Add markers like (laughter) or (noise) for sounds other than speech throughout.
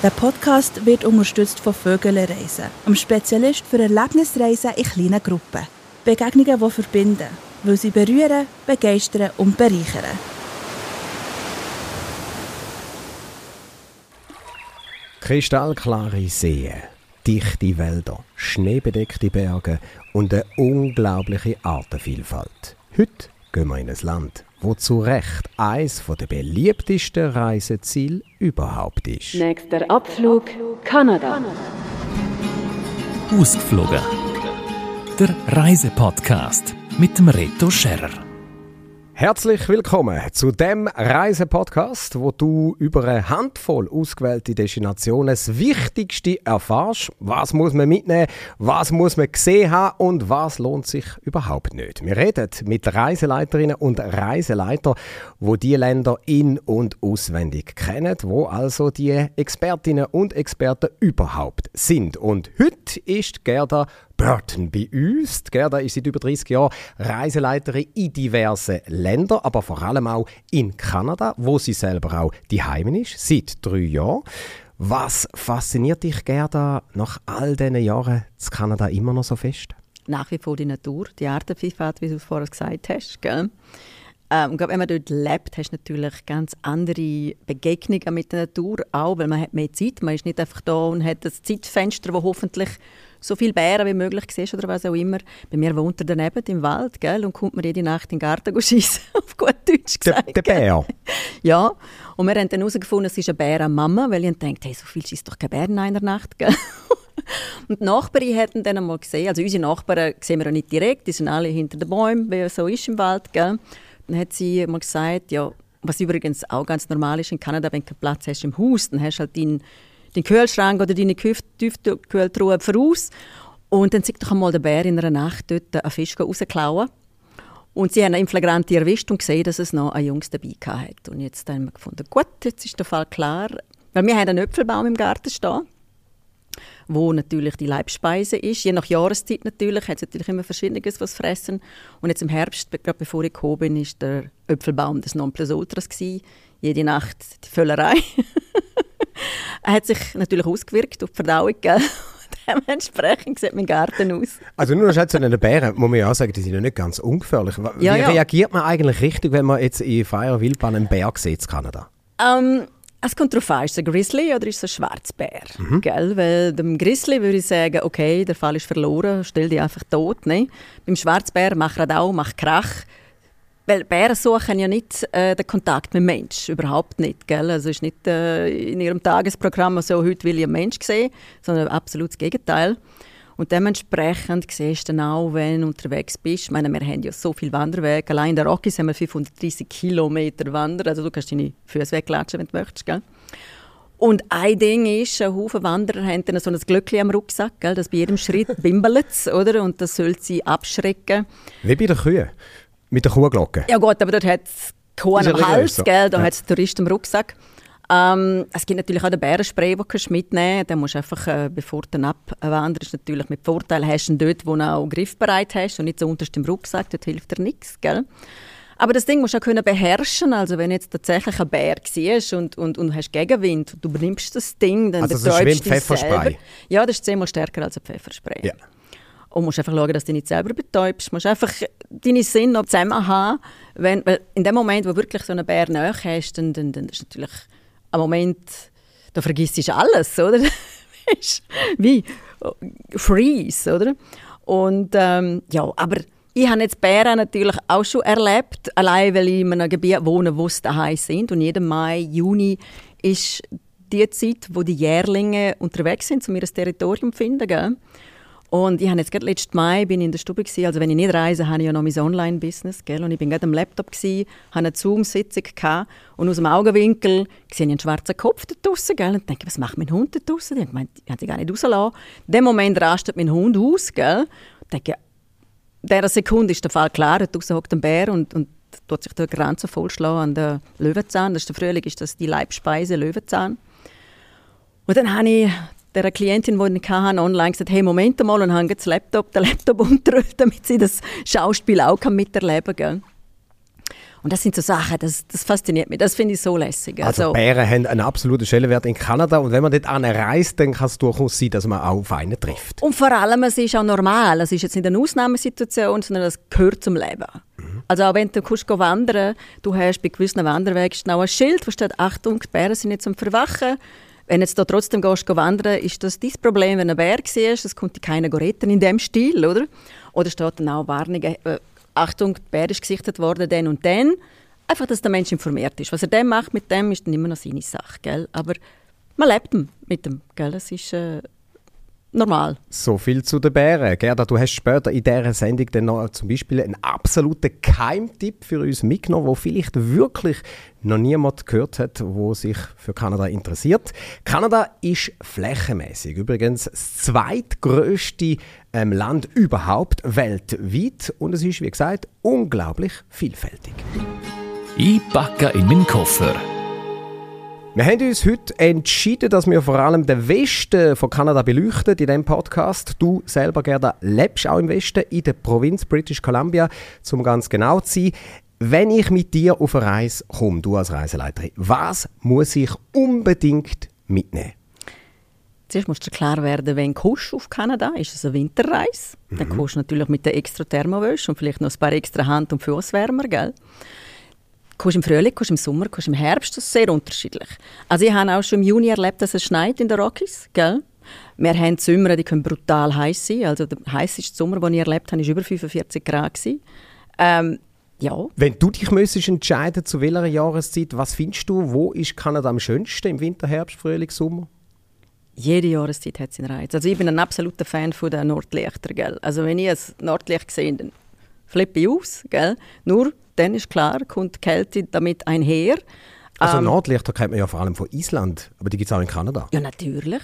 Der Podcast wird unterstützt von Vögele Reisen, einem Spezialist für Erlebnisreisen in kleinen Gruppen. Begegnungen, die verbinden, weil sie berühren, begeistern und bereichern. Kristallklare Seen, dichte Wälder, schneebedeckte Berge und eine unglaubliche Artenvielfalt. Heute gehen wir in ein Land, wo zu Recht eines der beliebtesten Reiseziele überhaupt ist. Nächster Abflug Kanada. Ausgeflogen. Der Reisepodcast mit dem Reto Scherrer. Herzlich willkommen zu dem Reisepodcast, wo du über eine Handvoll ausgewählte Destinationen das Wichtigste erfährst. Was muss man mitnehmen, was muss man gesehen haben und was lohnt sich überhaupt nicht. Wir reden mit Reiseleiterinnen und Reiseleitern, wo die Länder in- und auswendig kennen, wo also die Expertinnen und Experten überhaupt sind. Und heute ist Gerda Burton bei uns. Die Gerda ist seit über 30 Jahren Reiseleiterin in diversen Ländern, aber vor allem auch in Kanada, wo sie selber auch die Heimin ist, seit drei Jahren. Was fasziniert dich, Gerda, nach all diesen Jahren in Kanada immer noch so fest? Nach wie vor die Natur, die Artenvielfalt, wie du vorher gesagt hast. Gell? Ähm, glaub, wenn man dort lebt, hast du natürlich ganz andere Begegnungen mit der Natur, auch weil man hat mehr Zeit. Man ist nicht einfach da und hat das Zeitfenster, wo hoffentlich so viele Bären wie möglich siehst oder was auch immer. Bei mir wohnt er daneben im Wald gell, und kommt mir jede Nacht in den Garten schießen, (laughs) auf gut Deutsch gesagt. Der, der Bär? Ja, und wir haben dann herausgefunden, es ist eine Bärenmama, weil ich dachte, hey, so viel schießt doch kein Bär in einer Nacht. Gell? (laughs) Und die Nachbarin hatten dann einmal gesehen, also unsere Nachbarn sehen wir auch nicht direkt, die sind alle hinter den Bäumen, wie es so ist im Wald. Gell? Dann hat sie mal gesagt, ja, was übrigens auch ganz normal ist in Kanada, wenn du keinen Platz hast im Haus, dann hast du halt deinen, deinen Kühlschrank oder deine Tiefkühltruhe voraus. Und dann sieht doch einmal der Bär in einer Nacht dort einen Fisch rausklauen. Und sie haben ihn flagrant erwischt und gesehen, dass es noch ein Jungs dabei hatte. Und jetzt haben wir gefunden, gut, jetzt ist der Fall klar. Weil wir haben einen Äpfelbaum im Garten stehen wo natürlich die Leibspeise ist. Je nach Jahreszeit natürlich, hat es natürlich immer Verschiedenes, was fressen. Und jetzt im Herbst, gerade bevor ich gekommen bin, ist der Äpfelbaum des Nonplusultras gewesen. Jede Nacht die Völlerei. (laughs) er hat sich natürlich ausgewirkt auf die Verdauung? (laughs) Dementsprechend sieht mein Garten aus. Also nur noch zu den Bären, muss man ja auch sagen, die sind ja nicht ganz ungefährlich. Wie Ja, ja. reagiert man eigentlich richtig, wenn man jetzt in freier Wildbahn einen Bär sieht in Kanada? Ähm, es kommt darauf an, ist es ein Grizzly oder ist es ein Schwarzbär? Gell? Weil dem Grizzly würde ich sagen, okay, der Fall ist verloren, stell dich einfach tot. Ne? Beim Schwarzbär macht Radau, macht Krach. Weil Bären suchen ja nicht äh, den Kontakt mit Mensch, überhaupt nicht. Gell? Also ist nicht äh, in ihrem Tagesprogramm so, heute will ich einen Mensch sehen, sondern absolut das Gegenteil. Und dementsprechend siehst du dann auch, wenn du unterwegs bist. Ich meine, wir haben ja so viele Wanderwege. Allein in der Rockies haben wir 530 Kilometer Wander. Also du kannst deine Füße wegklatschen, wenn du möchtest. Gell? Und ein Ding ist, ein Haufen Wanderer haben dann so ein Glöckchen am Rucksack, gell? das bei jedem Schritt (laughs) bimbelt oder? Und das soll sie abschrecken. Wie bei den Kühen, mit der Kuhglocke. Ja gut, aber dort hat es Kuh am Hals, so. gell? da Ja. hat es Touristen im Rucksack. Ähm, es gibt natürlich auch den Bärenspray, den du mitnehmen kannst. Den musst du einfach, äh, bevor du abwanderst, natürlich mit Vorteil hast du ihn dort, wo du auch griffbereit hast und nicht so unterst im Rucksack, dort hilft dir nichts, gell? Aber das Ding musst du auch können beherrschen. Also wenn jetzt tatsächlich ein Bär siehst und, und, und hast Gegenwind und du benimmst das Ding, dann Also betäubst ein du dich Pfefferspray. selber. Ja, das ist zehnmal stärker als ein Pfefferspray. Ja. Und musst einfach schauen, dass du dich nicht selber betäubst. Du musst einfach deine Sinne noch zusammen haben. Wenn, weil in dem Moment, wo wirklich so einen Bär nahe hast, dann, dann, dann ist natürlich ein Moment, da vergisst du alles, oder? (laughs) Wie Freeze, oder? Und ähm, ja, aber ich habe jetzt Bären natürlich auch schon erlebt, allein weil ich in einem Gebiet wohne, wo es daheim sind. Und jeden Mai, Juni ist die Zeit, wo die Jährlinge unterwegs sind, um ihr Territorium zu finden. Gell? Und ich habe jetzt gerade letzten Mai bin in der Stube gewesen. Also wenn ich nicht reise, habe ich ja noch mein Online-Business? Und ich bin gerade am Laptop gewesen, habe eine Zoom-Sitzung und aus dem Augenwinkel sehe ich einen schwarzen Kopf da draussen, gell? Und denke, was macht mein Hund da draussen? Ich meine, ich habe sie gar nicht rausgelassen. In dem Moment rastet mein Hund aus, gell? Und denke, in dieser Sekunde ist der Fall klar. Draussen hockt ein Bär und, und tut sich der Grenze vollschlagen an den Löwenzahn. Das ist der Frühling, ist das die Leibspeise Löwenzahn. Und dann habe ich der Klientin, die ich hatte, online gesagt, hey, Moment mal, und habe das Laptop, den Laptop (laughs) unterdrückt, damit sie das Schauspiel auch kann miterleben kann. Und das sind so Sachen, das, das fasziniert mich, das finde ich so lässig. Also, Also, Bären haben einen absoluten Stellenwert in Kanada und wenn man dort reist, dann kann es durchaus sein, dass man auch auf einen trifft. und vor allem, es ist auch normal, es ist jetzt nicht eine Ausnahmesituation, sondern es gehört zum Leben. Also auch wenn du kannst wandern du hast bei gewissen Wanderwegen auch ein Schild, wo steht «Achtung, die Bären sind jetzt zum Verwachen». Wenn jetzt da trotzdem gehst, wandern, ist das dein Problem, wenn ein Bär siehst, das kommt keiner retten in dem Stil, oder? Oder steht dann auch Warnung, äh, Achtung, der Bär ist gesichtet worden, dann und dann. Einfach, dass der Mensch informiert ist. Was er dann macht mit dem, ist dann immer noch seine Sache, gell? Aber man lebt mit dem, gell? Das ist äh, normal. So viel zu den Bären. Gerda, du hast später in dieser Sendung dann noch zum Beispiel einen absoluten Keimtipp für uns mitgenommen, wo vielleicht wirklich noch niemand gehört hat, wo sich für Kanada interessiert. Kanada ist flächenmäßig übrigens das zweitgrößte ähm, Land überhaupt weltweit und es ist, wie gesagt, unglaublich vielfältig. Ich packe in meinen Koffer. Wir haben uns heute entschieden, dass wir vor allem den Westen von Kanada beleuchten in diesem Podcast. Du selber, Gerda, lebst auch im Westen, in der Provinz British Columbia, um ganz genau zu sein. Wenn ich mit dir auf eine Reise komme, du als Reiseleiterin, was muss ich unbedingt mitnehmen? Zuerst musst du klar werden, wenn du auf Kanada ist es eine Winterreise. Dann kommst du natürlich mit der extra Thermowäsche und vielleicht noch ein paar extra Hand- und Fußwärmer, gell? Kommst im Frühling, kommst im Sommer, kommst im Herbst, das ist sehr unterschiedlich. Also ich habe auch schon im Juni erlebt, dass es schneit in den Rockies, gell? Wir haben Sommer, die können brutal heiß sein. Also der heißeste Sommer, den ich erlebt habe, war über 45 Grad. gewesen. Ähm, ja, Wenn du dich müsstest entscheiden zu welcher Jahreszeit, was findest du, wo ist Kanada am schönsten im Winter, Herbst, Frühling, Sommer? jede Jahreszeit hat seinen Reiz. Also ich bin ein absoluter Fan von den Nordlichter, gell? Also wenn ich ein Nordlicht sehe, dann flippe ich aus, gell? Nur dann ist klar, kommt die Kälte damit einher. Also Ähm, Nordlichter kennt man ja vor allem von Island, aber die gibt es auch in Kanada. Ja, natürlich.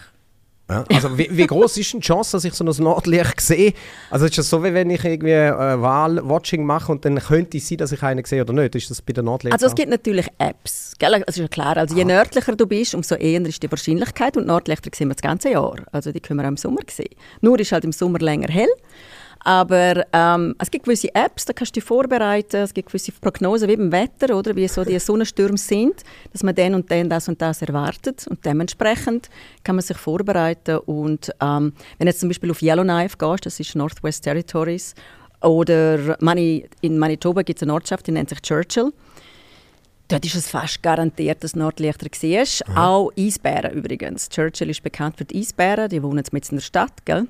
Ja, also wie, wie groß ist die Chance, dass ich so ein Nordlicht sehe? Also ist das so, wie wenn ich irgendwie äh, Wahlwatching mache und dann könnte es sein, dass ich einen sehe oder nicht? Ist das bei den Nordlichtern? Also es gibt natürlich Apps, gell? Das ist ja klar. Also je nördlicher du bist, umso eher ist die Wahrscheinlichkeit und Nordlichter sehen wir das ganze Jahr. Also die können wir auch im Sommer sehen. Nur ist halt im Sommer länger hell. Aber ähm, es gibt gewisse Apps, da kannst du dich vorbereiten. Es gibt gewisse Prognosen wie beim Wetter, oder wie so die (laughs) Sonnenstürme sind, dass man dann und dann das und das erwartet. Und dementsprechend kann man sich vorbereiten. Und ähm, wenn du jetzt zum Beispiel auf Yellowknife gehst, das ist Northwest Territories, oder Mani in Manitoba gibt es eine Ortschaft, die nennt sich Churchill. Dort ist es fast garantiert, dass Nordlichter siehst. Auch Eisbären übrigens. Churchill ist bekannt für die Eisbären, die wohnen jetzt mitten in der Stadt, gell?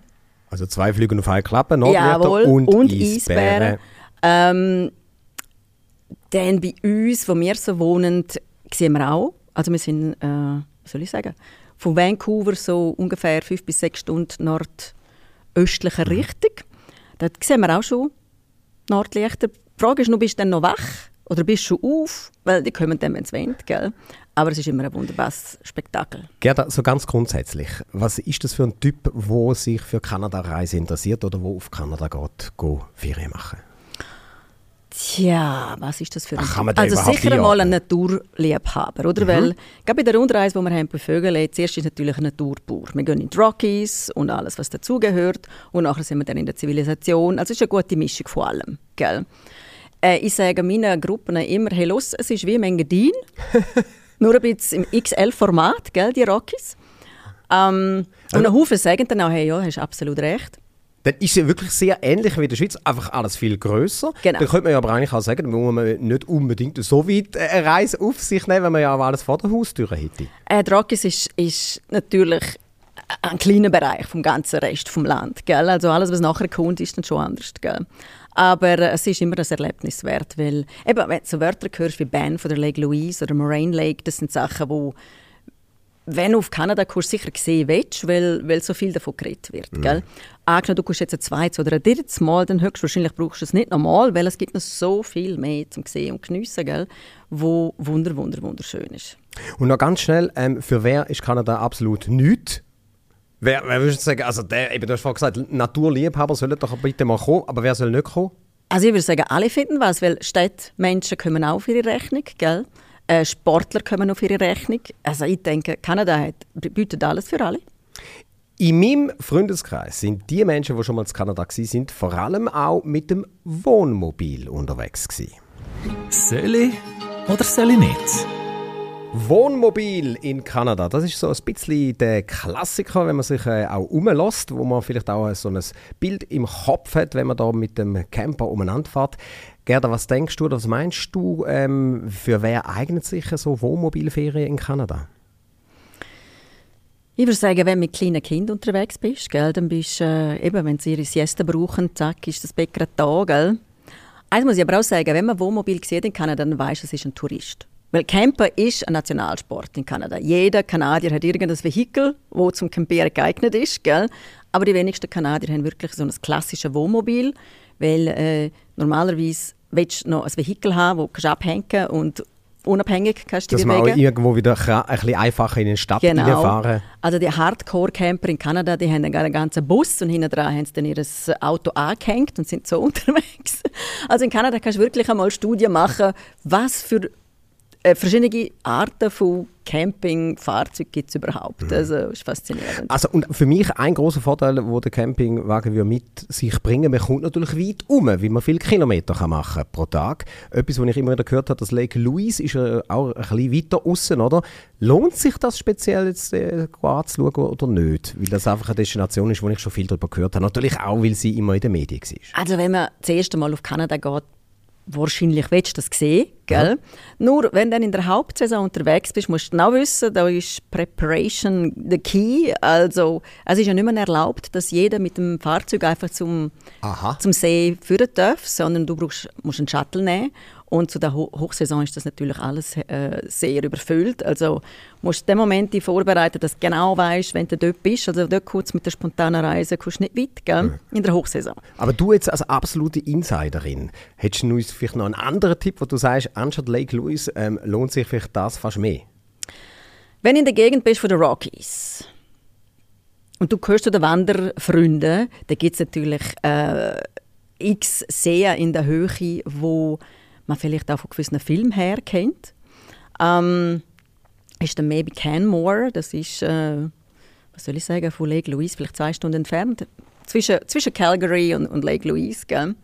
Also zwei Flüge auf eine Klappe, Nordlichter Jawohl, und, und Eisbären. Eisbären. Ähm, dann bei uns, wo wir so wohnen, sehen wir auch, also wir sind, äh, wie soll ich sagen, von Vancouver so ungefähr fünf bis sechs Stunden nordöstlicher Richtung. Dort sehen wir auch schon Nordlichter. Die Frage ist nur, bist du dann noch wach oder bist du schon auf? Weil die kommen dann, wenn es windet, gell? Aber es ist immer ein wunderbares Spektakel. Gerda, so ganz grundsätzlich, was ist das für ein Typ, wo sich für Kanada-Reise interessiert oder wo auf Kanada geht, go Ferien machen? Tja, was ist das für ein Ach, Also sicher einmal ein? Naturliebhaber, oder? Weil, gerade bei der Rundreise, die wir haben bei Vögeln, zuerst ist natürlich ein Naturpur. Wir gehen in die Rockies und alles, was dazugehört. Und nachher sind wir dann in der Zivilisation. Also es ist eine gute Mischung von allem, gell? Äh, ich sage meinen Gruppen immer, hey, los, es ist wie ein Engadin. (laughs) Nur ein bisschen im XL-Format, gell, die Rockies. Ähm, und ein Haufen sagen dann auch, hey, ja, hast absolut recht. Dann ist es wirklich sehr ähnlich wie in der Schweiz, einfach alles viel grösser. Genau. Dann könnte man ja aber eigentlich auch sagen, dann muss man nicht unbedingt so weit äh, eine Reise auf sich nehmen, wenn man ja auch alles vor der Haustür hätte. Äh, die Rockies ist, ist natürlich ein kleiner Bereich vom ganzen Rest vom Land. Gell? Also alles, was nachher kommt, ist dann schon anders. Gell? Aber es ist immer ein Erlebnis wert, weil eben, wenn du so Wörter hörst wie Ban von der Lake Louise oder Moraine Lake, das sind Sachen, wo wenn du auf Kanada kommst, sicher sehen willst, weil, weil so viel davon geredet wird. Gell? Angenommen, du kommst jetzt ein zweites oder ein drittes Mal, dann höchstwahrscheinlich brauchst du es nicht nochmal, weil es gibt noch so viel mehr zum sehen und geniessen, gell? wo wunder, wunder, wunderschön ist. Und noch ganz schnell, ähm, für wer ist Kanada absolut nichts? Wer, wer würdest du sagen, also der, eben, du hast vorhin gesagt, Naturliebhaber sollen doch bitte mal kommen, aber wer soll nicht kommen? Also ich würde sagen, alle finden was, weil Städtmenschen kommen auch auf ihre Rechnung, gell? Äh, Sportler kommen auf ihre Rechnung. Also ich denke, Kanada hat, bietet alles für alle. In meinem Freundeskreis sind die Menschen, die schon mal in Kanada waren, sind vor allem auch mit dem Wohnmobil unterwegs gewesen. Soll ich oder soll ich nicht? Wohnmobil in Kanada, das ist so ein bisschen der Klassiker, wenn man sich äh, auch umlässt, wo man vielleicht auch so ein Bild im Kopf hat, wenn man da mit dem Camper umeinander fährt. Gerda, was denkst du was meinst du, ähm, für wer eignet sich so Wohnmobilferien in Kanada? Ich würde sagen, wenn du mit kleinen Kindern unterwegs bist, gell, dann bist äh, eben, wenn sie ihre Siesta brauchen, zack, ist das Bett gerade da, gell. Eins muss ich aber auch sagen, wenn man Wohnmobil sieht in Kanada, dann weiß es ist ein Tourist. Weil Camper ist ein Nationalsport in Kanada. Jeder Kanadier hat irgendein Vehikel, das zum Campieren geeignet ist. Gell? Aber die wenigsten Kanadier haben wirklich so ein klassisches Wohnmobil, weil äh, normalerweise willst du noch ein Vehikel haben, das du abhängen kannst und unabhängig kannst du Dass dich man auch bewegen. irgendwo wieder ein bisschen einfacher in die Stadt Genau. reinfahren Also die Hardcore-Camper in Kanada, die haben dann einen ganzen Bus und hinten dran haben sie dann ihr Auto angehängt und sind so (laughs) unterwegs. Also in Kanada kannst du wirklich einmal Studien machen, was für äh, verschiedene Arten von Campingfahrzeugen gibt es überhaupt. Also ist faszinierend. Also und für mich ein großer Vorteil, wo der Campingwagen mit sich bringen, man kommt natürlich weit um, weil man viele Kilometer kann machen pro Tag. Etwas, was ich immer wieder gehört habe, das Lake Louise ist äh, auch ein bisschen weiter außen, oder? Lohnt sich das speziell jetzt äh, anzuschauen oder nicht? Weil das einfach eine Destination ist, wo ich schon viel darüber gehört habe. Natürlich auch, weil sie immer in den Medien war. Also wenn man das erste Mal auf Kanada geht, wahrscheinlich willst du das sehen, gell? Nur wenn du dann in der Hauptsaison unterwegs bist, musst du genau wissen, da ist Preparation the key. Also es ist ja nicht mehr erlaubt, dass jeder mit dem Fahrzeug einfach zum, Aha. zum See führen darf, sondern du brauchst, musst einen Shuttle nehmen. Und zu der Ho Hochsaison ist das natürlich alles äh, sehr überfüllt. Also musst du in dem Moment dich vorbereiten, dass du genau weißt, wenn du dort bist. Also dort kurz mit der spontanen Reise kommst du nicht weit, gell? in der Hochsaison. Aber du jetzt als absolute Insiderin, hättest du uns vielleicht noch einen anderen Tipp, wo du sagst, anstatt Lake Louise ähm, lohnt sich vielleicht das fast mehr? Wenn du in der Gegend bist von den Rockies und du gehörst zu den Wanderfreunden, dann gibt es natürlich äh, x Seen in der Höhe, wo man vielleicht auch von gewissen Filmen her kennt. Ähm, ist der Maybe Canmore, das ist, äh, was soll ich sagen, von Lake Louise, vielleicht zwei Stunden entfernt, zwischen, zwischen Calgary und, und Lake Louise. Gell?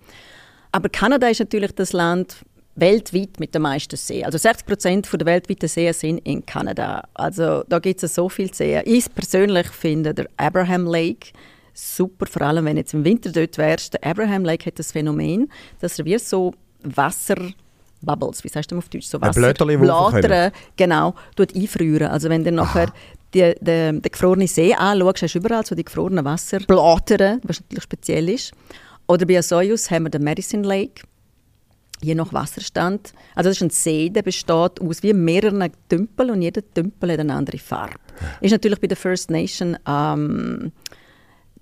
Aber Kanada ist natürlich das Land weltweit mit den meisten Seen. Also 60 Prozent der weltweiten Seen sind in Kanada. Also da gibt es so viele Seen. Ich persönlich finde der Abraham Lake super, vor allem wenn jetzt im Winter dort wärst. Der Abraham Lake hat das Phänomen, dass er wie so Wasserbubbles, wie sagst du auf Deutsch, so die raufkommen. Blätter, genau, tut einfrieren. Also wenn du nachher die, die, den gefrorenen See anschaust, hast du überall so die gefrorenen Wasserblätter, was natürlich speziell ist. Oder bei Soyuz haben wir den Medicine Lake, je nach Wasserstand. Also das ist ein See, der besteht aus wie mehreren Tümpeln und jeder Tümpel hat eine andere Farbe. Ist natürlich bei der First Nation ähm,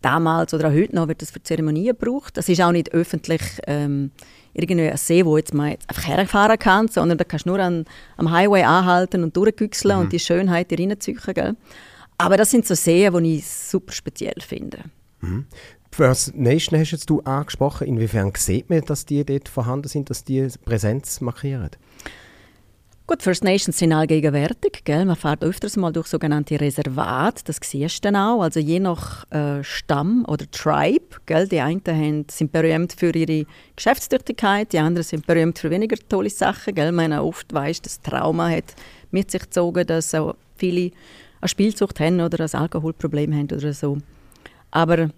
damals oder auch heute noch wird das für Zeremonien gebraucht. Das ist auch nicht öffentlich ähm, irgendwie ein See, wo jetzt man jetzt einfach herfahren kann, sondern da kannst du nur an, am Highway anhalten und durchgüchseln und die Schönheit reinziehen. Gell? Aber das sind so Seen, die ich super speziell finde. First Nation hast jetzt du angesprochen. Inwiefern sieht man, dass die dort vorhanden sind, dass die Präsenz markieren? Gut, First Nations sind allgegenwärtig. Gell? Man fährt öfters mal durch sogenannte Reservate. Das siehst du dann auch. Also je nach äh, Stamm oder Tribe. Gell? Die einen haben, sind berühmt für ihre Geschäftstüchtigkeit, die anderen sind berühmt für weniger tolle Sachen. Gell? Man oft weiss, das Trauma hat mit sich gezogen, dass auch viele eine Spielsucht haben oder ein Alkoholproblem haben oder so. Aber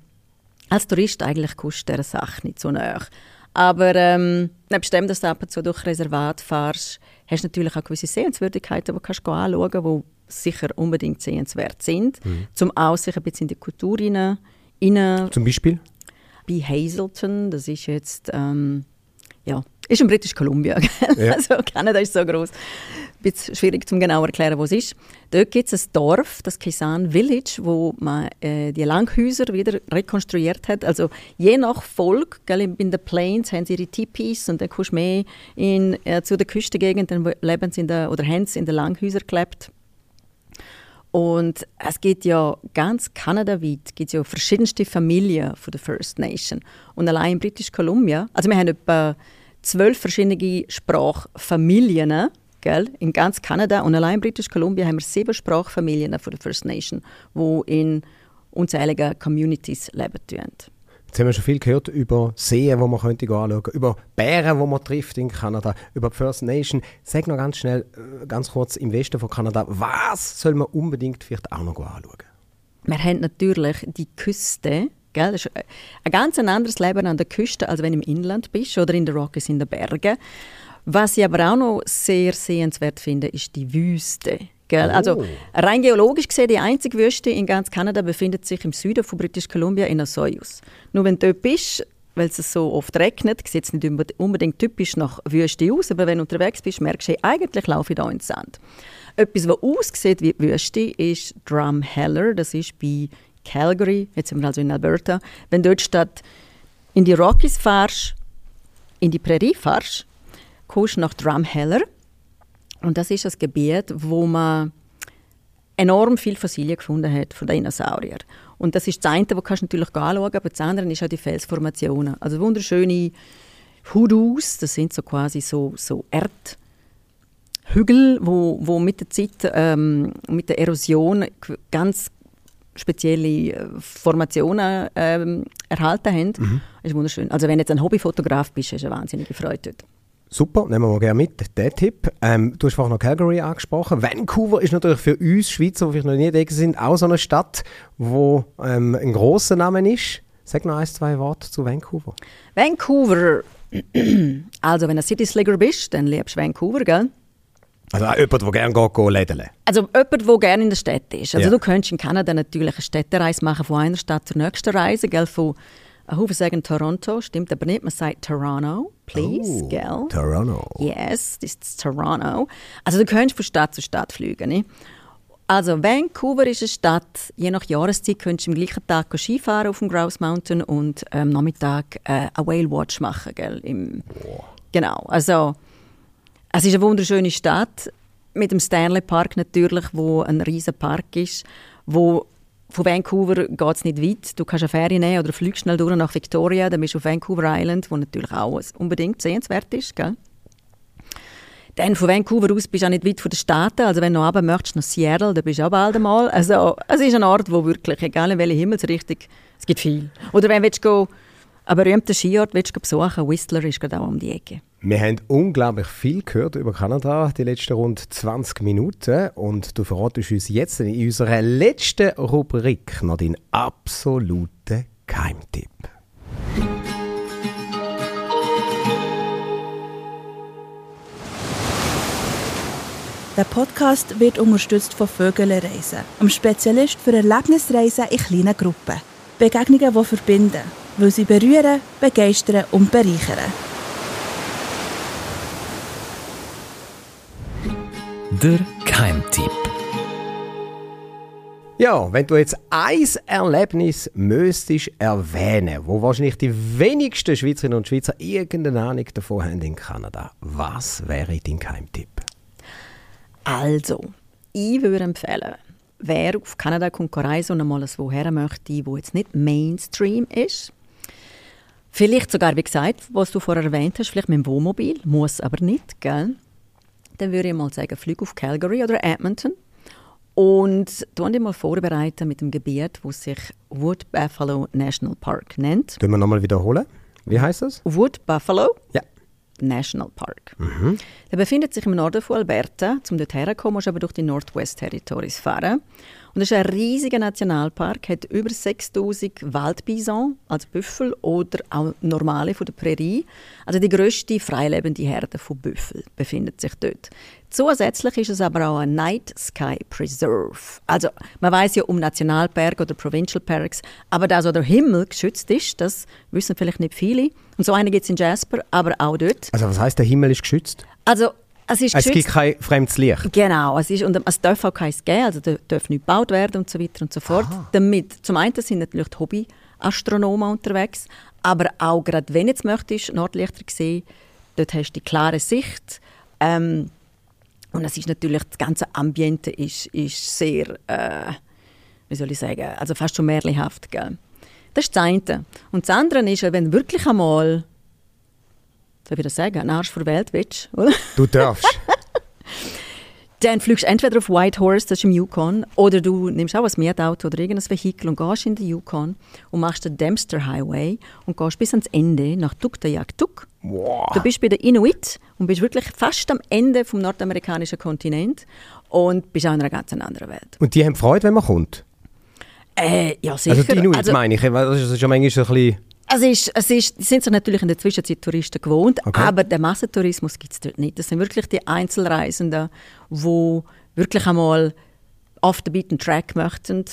als Tourist eigentlich kommst du dieser Sache nicht so nach. Aber ähm, nebst dem, dass du ab und zu durch Reservat fährst, hast du natürlich auch gewisse Sehenswürdigkeiten, die du kannst anschauen kannst, die sicher unbedingt sehenswert sind, zum auch sich ein bisschen in die Kultur rein, rein Zum Beispiel? bei Hazelton, das ist jetzt, ähm, ja, ist in British Columbia. (laughs) Ja. Also Kanada ist so groß. Bisschen schwierig zum genau erklären, wo es ist. Dort gibt es ein Dorf, das Kisan Village, wo man äh, die Langhäuser wieder rekonstruiert hat. Also je nach Volk, gell, in den Plains haben sie ihre Tipis und dann kommst du mehr in, äh, zu der Küstengegend, dann leben sie in der, oder haben sie in den Langhäusern gelebt. Und es gibt ja ganz kanadaweit gibt ja verschiedenste Familien von der First Nation. Und allein in British Columbia, also wir haben etwa zwölf verschiedene Sprachfamilien gell, in ganz Kanada. Und allein in British Columbia haben wir sieben Sprachfamilien von der First Nation, die in unzähligen Communities leben. tun. Jetzt haben wir schon viel gehört über Seen, die man könnte anschauen könnte, über Bären, die man trifft in Kanada, über die First Nation. Sag noch ganz schnell, äh, ganz kurz im Westen von Kanada, was soll man unbedingt vielleicht auch noch anschauen? Wir haben natürlich die Küste. Gell? Das ist ein ganz anderes Leben an der Küste, als wenn du im Inland bist oder in den Rockies in den Bergen. Was ich aber auch noch sehr sehenswert finde, ist die Wüste. Gell? Oh. Also rein geologisch gesehen, die einzige Wüste in ganz Kanada befindet sich im Süden von British Columbia in Soyuz. Nur wenn du dort bist, weil es so oft regnet, sieht es nicht unbedingt typisch nach Wüste aus, aber wenn du unterwegs bist, merkst du, hey, eigentlich laufe ich hier ins Sand. Etwas, was aussieht wie Wüste, ist Drumheller. Das ist bei Calgary, jetzt sind wir also in Alberta. Wenn du dort statt in die Rockies fährst, in die Prärie fährst, kommst du nach Drumheller. Und das ist das Gebiet, wo man enorm viel Fossilien gefunden hat von Dinosauriern. Und das ist das eine, das kannst du natürlich anschauen, aber das andere ist auch die Felsformationen. Also wunderschöne Hoodoos, das sind so quasi so, so Erdhügel, wo, wo mit der Zeit, ähm, mit der Erosion ganz spezielle äh, Formationen ähm, erhalten haben. Mhm. Ist wunderschön. Also wenn du jetzt ein Hobbyfotograf bist, du eine wahnsinnige Freude dort. Super, nehmen wir mal gerne mit, den Tipp. Ähm, du hast vorhin noch Calgary angesprochen. Vancouver ist natürlich für uns Schweizer, die vielleicht noch nie da sind, auch so eine Stadt, wo ähm, ein grosser Name ist. Sag noch ein, zwei Worte zu Vancouver. Vancouver, (clears throat) also wenn du City Slicker bist, dann liebst du Vancouver, gell? Also auch jemand, der gerne geht, geht lädeln. Also jemand, der gerne in der Stadt ist. Also ja. du könntest in Kanada natürlich eine Städtereise machen von einer Stadt zur nächsten Reise, gell? Von Haufen sagen Toronto, stimmt aber nicht. Man sagt Toronto, please, oh, gell? Toronto. Yes, das ist Toronto. Also du kannst von Stadt zu Stadt fliegen, nicht? Also Vancouver ist eine Stadt, je nach Jahreszeit könntest du am gleichen Tag Skifahren auf dem Grouse Mountain und am ähm, Nachmittag äh, eine Whale Watch machen, gell? Im, oh. Genau, also es ist eine wunderschöne Stadt mit dem Stanley Park natürlich, wo ein riesen Park ist, wo von Vancouver geht es nicht weit. Du kannst eine Fähre nehmen oder fliegst schnell durch nach Victoria, dann bist du auf Vancouver Island, wo natürlich auch unbedingt sehenswert ist. Gell? Dann von Vancouver aus bist du auch nicht weit von den Staaten. Also wenn du runter möchtest, nach Seattle, dann bist du auch bald einmal. Also es ist ein Ort, wo wirklich, egal in welche Himmelsrichtung, es gibt viel. Oder wenn du einen berühmten Skiort willst besuchen Whistler ist gerade auch um die Ecke. Wir haben unglaublich viel gehört über Kanada die letzten rund 20 Minuten und du verratest uns jetzt in unserer letzten Rubrik noch deinen absoluten Geheimtipp. Der Podcast wird unterstützt von Vögelreisen, einem Spezialist für Erlebnisreisen in kleinen Gruppen. Begegnungen, die verbinden, weil sie berühren, begeistern und bereichern. Der Keimtipp. Ja, wenn du jetzt ein Erlebnis müsstest erwähnen, wo wahrscheinlich die wenigsten Schweizerinnen und Schweizer irgendeine Ahnung davon haben in Kanada, was wäre dein Keimtipp? Also, ich würde empfehlen, wer auf Kanada kommt reisen und einmal woher möchte, wo jetzt nicht Mainstream ist, vielleicht sogar, wie gesagt, was du vorher erwähnt hast, vielleicht mit dem Wohnmobil, muss aber nicht, gell? Dann würde ich mal sagen, Flug auf Calgary oder Edmonton. Und tun die mal vorbereiten mit dem Gebiet, das sich Wood Buffalo National Park nennt. Können wir nochmal wiederholen? Wie heißt das? Wood Buffalo ja. National Park. Mhm. Der befindet sich im Norden von Alberta. Zum dort herkommen musst du aber durch die Northwest Territories fahren. Und es ist ein riesiger Nationalpark, hat über 6000 Waldbison als Büffel oder auch normale von der Prärie. Also die grösste freilebende Herde von Büffel befindet sich dort. Zusätzlich ist es aber auch ein Night Sky Preserve. Also man weiß ja um Nationalpark oder Provincial Parks, aber da so der Himmel geschützt ist, das wissen vielleicht nicht viele. Und so eine gibt es in Jasper, aber auch dort. Also was heißt der Himmel ist geschützt? Also es, ist es gibt kein fremdes Licht. Genau, es, ist, und es darf auch keins geben, also da darf nicht gebaut werden und so weiter und so fort. Damit, zum einen sind natürlich die Hobbyastronomen unterwegs, aber auch gerade wenn du jetzt möchtest, Nordlichter sehen, dort hast du die klare Sicht. Ähm, und es ist natürlich, das ganze Ambiente ist, ist sehr, äh, wie soll ich sagen, also fast schon märchenhaft. Gell? Das ist das eine. Und das andere ist, wenn wirklich einmal soll ich das sagen, ein Arsch vor der Welt willst, oder? Du darfst. (laughs) Dann fliegst du entweder auf Whitehorse, das ist im Yukon, oder du nimmst auch ein Mietauto oder irgendein Vehikel und gehst in den Yukon und machst den Dempster Highway und gehst bis ans Ende nach Tuktoyaktuk. Wow. Du bist bei den Inuit und bist wirklich fast am Ende vom nordamerikanischen Kontinent und bist auch in einer ganz anderen Welt. Und die haben Freude, wenn man kommt? Äh, ja, sicher. Also die Inuits Also- meine ich. Das ist ja manchmal so ein bisschen... Also ist, es ist, sind sich natürlich in der Zwischenzeit Touristen gewohnt, Okay. aber den Massentourismus gibt es dort nicht. Das sind wirklich die Einzelreisenden, die wirklich einmal off the beaten track möchten.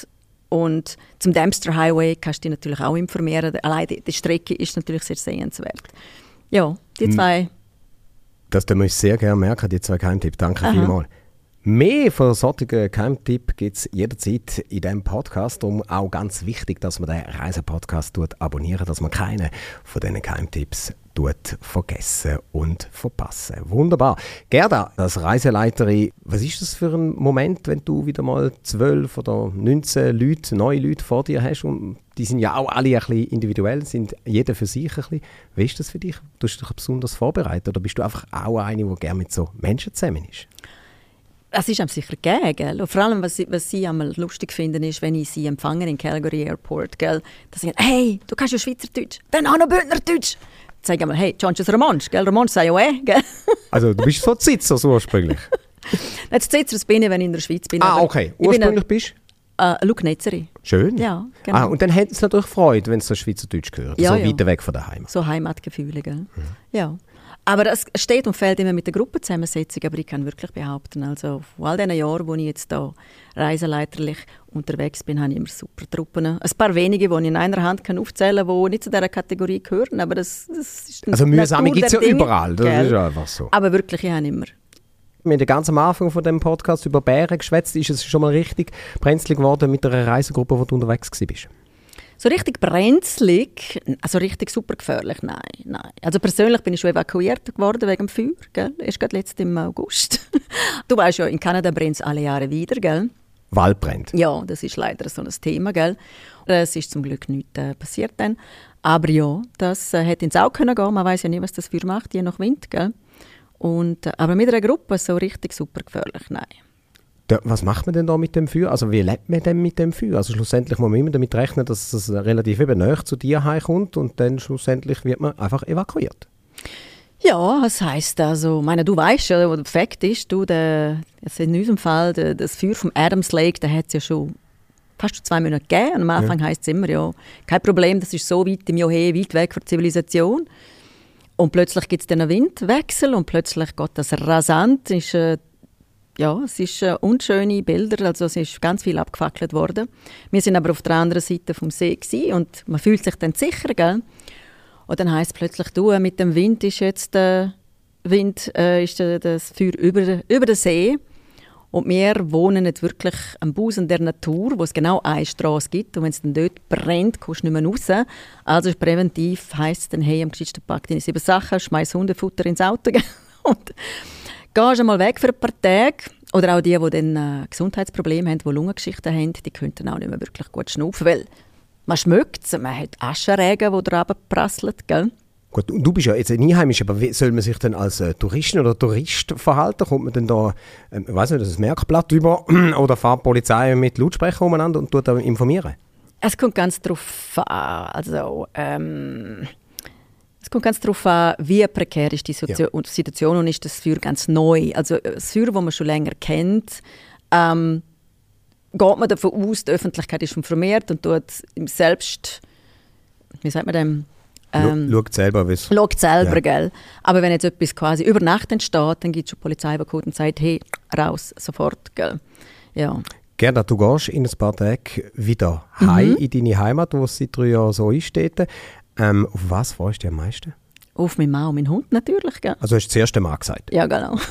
Und zum Dempster Highway kannst du dich natürlich auch informieren. Allein die, die Strecke ist natürlich sehr sehenswert. Ja, die Hm. zwei. Das tun wir uns sehr gerne merken, die zwei Geheimtipps. Danke Aha. vielmals. Mehr von solchen Geheimtipps gibt es jederzeit in diesem Podcast. Darum auch ganz wichtig, dass man den Reisepodcast abonnieren, dass man keinen von diesen Geheimtipps vergessen und verpassen. Wunderbar. Gerda, als Reiseleiterin, was ist das für ein Moment, wenn du wieder mal zwölf oder 19 Leute, neue Leute vor dir hast und die sind ja auch alle ein bisschen individuell, sind jeder für sich ein bisschen. Wie ist das für dich? Tust du dich besonders vorbereitet oder bist du einfach auch eine, die gerne mit so Menschen zusammen ist? Es ist einem sicher gegeben, gell? Und vor allem, was, sie- was sie einmal lustig finden, ist, wenn ich sie empfange in Calgary Airport, gell? Dass sie sagen, hey, du kannst ja Schweizerdeutsch, dann auch noch Bündnerdeutsch. Sag ich einmal, hey, du das Romansch, gell? Romansch sei ja eh, gell? (laughs) Also du bist so Zitzer so ursprünglich. (laughs) Sitzt das bin ich, wenn ich in der Schweiz bin. ah, okay. Ursprünglich bist eine, äh, Lugnetzerin, Schön. Ja, genau. Ah, und dann hätten sie natürlich Freude, wenn es so Schweizerdeutsch gehört. Ja, so ja. weit weg von der Heimat. so Heimatgefühle, gell? Ja. Aber es steht und fällt immer mit der Gruppenzusammensetzung, aber ich kann wirklich behaupten, also von all diesen Jahren, wo ich jetzt da reiseleiterlich unterwegs bin, habe ich immer super Truppen. Ein paar wenige, die ich in einer Hand kann aufzählen kann, die nicht zu dieser Kategorie gehören, aber das, das ist die Also mühsame gibt es ja Dinge, überall. Das gell? ist ja einfach so. Aber wirklich, ich habe immer Wir haben ganz am Anfang von dem Podcast über Bären geschwätzt. Ist es schon mal richtig brenzlig geworden mit einer Reisegruppe, wo du unterwegs warst? So richtig brenzlig, also richtig super gefährlich, nein, nein. Also persönlich bin ich schon evakuiert geworden wegen dem Feuer, gell? Erst gerade letztes im August. (laughs) du weißt ja, in Kanada brennt es alle Jahre wieder, gell? Wald brennt. Ja, das ist leider so ein Thema, gell? Es ist zum Glück nicht äh, passiert dann. Aber ja, das äh, hätte ins Auge können gehen. Man weiß ja nie, was das Feuer macht, je nach Wind, gell? Und, äh, aber mit einer Gruppe so richtig super gefährlich, nein. Da, was macht man denn da mit dem Feuer? Also wie lebt man denn mit dem Feuer? Also schlussendlich muss man immer damit rechnen, dass es relativ eben nahe zu dir heimkommt und dann schlussendlich wird man einfach evakuiert. Ja, das heisst also, meine, du weißt ja, der Fakt ist, du, der, also in unserem Fall, der, das Feuer vom Adams Lake, da hat es ja schon fast zwei Monate gegeben. Und am Anfang heisst es immer, ja, kein Problem, das ist so weit im Johe, weit weg von der Zivilisation. Und plötzlich gibt es dann einen Windwechsel und plötzlich geht das rasant. Ist, äh, ja, es ist äh, unschöne Bilder, also es ist ganz viel abgefackelt worden. Wir sind aber auf der anderen Seite vom See gewesen und man fühlt sich dann sicher, gell? Und dann heisst es plötzlich, du, äh, mit dem Wind ist jetzt der Wind, äh, ist der, das Feuer über, über den See. Und wir wohnen nicht wirklich am Busen der Natur, wo es genau eine Straße gibt. Und wenn es dann dort brennt, kommst du nicht mehr raus. Also präventiv heisst es dann, hey, am geschicktesten pack deine sieben Sachen, schmeiß Hundefutter ins Auto (laughs) und gehst einmal weg für ein paar Tage. Oder auch die, die dann äh, Gesundheitsprobleme haben, die Lungengeschichten haben, die können dann auch nicht mehr wirklich gut schnaufen, weil man schmeckt es, man hat Aschenregen, die da prasselt, gell? Gut, du bist ja jetzt ein Einheimisch, aber wie soll man sich denn als äh, Touristin oder Tourist verhalten? Kommt man denn da, ähm, ich weiß nicht, das Merkblatt über (clears throat) oder fährt die Polizei mit Lautsprecher umeinander und tut da informieren? Es kommt ganz darauf an, also, ähm, es kommt ganz darauf an, wie prekär ist die Sozio Situation und ist das Feuer ganz neu. Also äh, das Feuer, das man schon länger kennt, ähm, geht man davon aus, die Öffentlichkeit ist informiert und tut im selbst, wie sagt man dem, ähm, Schaut selber, wie es... schaut selber, Ja. gell. Aber wenn jetzt etwas quasi über Nacht entsteht, dann gibt es schon Polizei, die kommt und sagt, hey, raus, sofort, gell. Ja. Gerda, du gehst in ein paar Tagen wieder Mhm. heim in deine Heimat, wo es seit drei Jahren so ist. dort. Ähm, auf was freust du dich am meisten? Auf meinen Mann und meinen Hund natürlich, gell. Also hast du das erste Mal gesagt. Ja, genau. (laughs)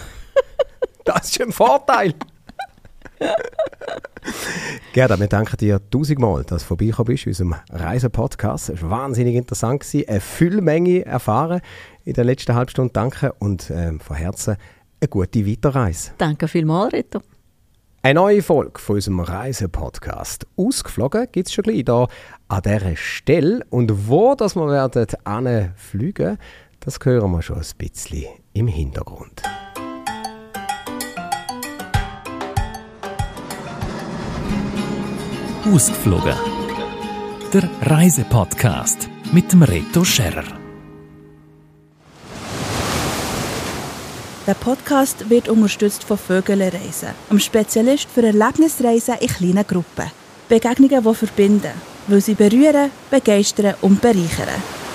Das ist ein Vorteil. Gerda, wir danken dir tausendmal, dass du vorbeigekommen bist in unserem Reisepodcast. Es war wahnsinnig interessant. Gewesen. Eine Füllmenge erfahren in der letzten halben Stunde. Danke und ähm, von Herzen eine gute Weiterreise. Danke vielmals, Reto. Eine neue Folge von unserem Reisepodcast. Ausgeflogen gibt es schon gleich hier an dieser Stelle. Und wo das wir werden fliegen, das hören wir schon ein bisschen im Hintergrund. Ausgeflogen. Der Reisepodcast mit dem Reto Scherer. Der Podcast wird unterstützt von Vögele Reisen, einem Spezialist für Erlebnisreisen in kleinen Gruppen. Begegnungen, die verbinden, weil sie berühren, begeistern und bereichern.